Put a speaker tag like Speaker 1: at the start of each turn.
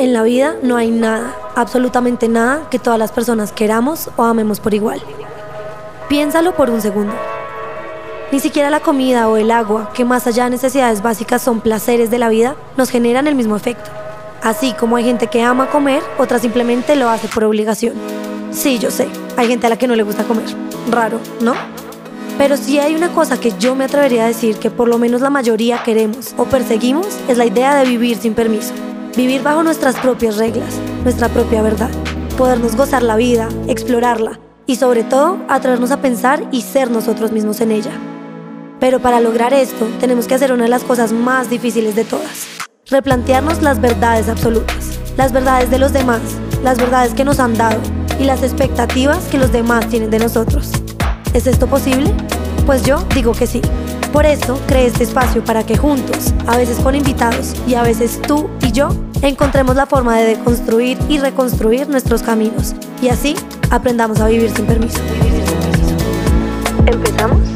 Speaker 1: En la vida no hay nada, absolutamente nada, que todas las personas queramos o amemos por igual. Piénsalo por un segundo. Ni siquiera la comida o el agua, que más allá de necesidades básicas son placeres de la vida, nos generan el mismo efecto. Así como hay gente que ama comer, otra simplemente lo hace por obligación. Sí, yo sé, hay gente a la que no le gusta comer. Raro, ¿no? Pero si hay una cosa que yo me atrevería a decir que por lo menos la mayoría queremos o perseguimos, es la idea de vivir sin permiso. Vivir bajo nuestras propias reglas, nuestra propia verdad. Podernos gozar la vida, explorarla y sobre todo atrevernos a pensar y ser nosotros mismos en ella. Pero para lograr esto tenemos que hacer una de las cosas más difíciles de todas. Replantearnos las verdades absolutas, las verdades de los demás, las verdades que nos han dado y las expectativas que los demás tienen de nosotros. ¿Es esto posible? Pues yo digo que sí. Por eso creé este espacio para que juntos, a veces con invitados y a veces tú y yo, encontremos la forma de deconstruir y reconstruir nuestros caminos y así aprendamos a vivir sin permiso. ¿Empezamos?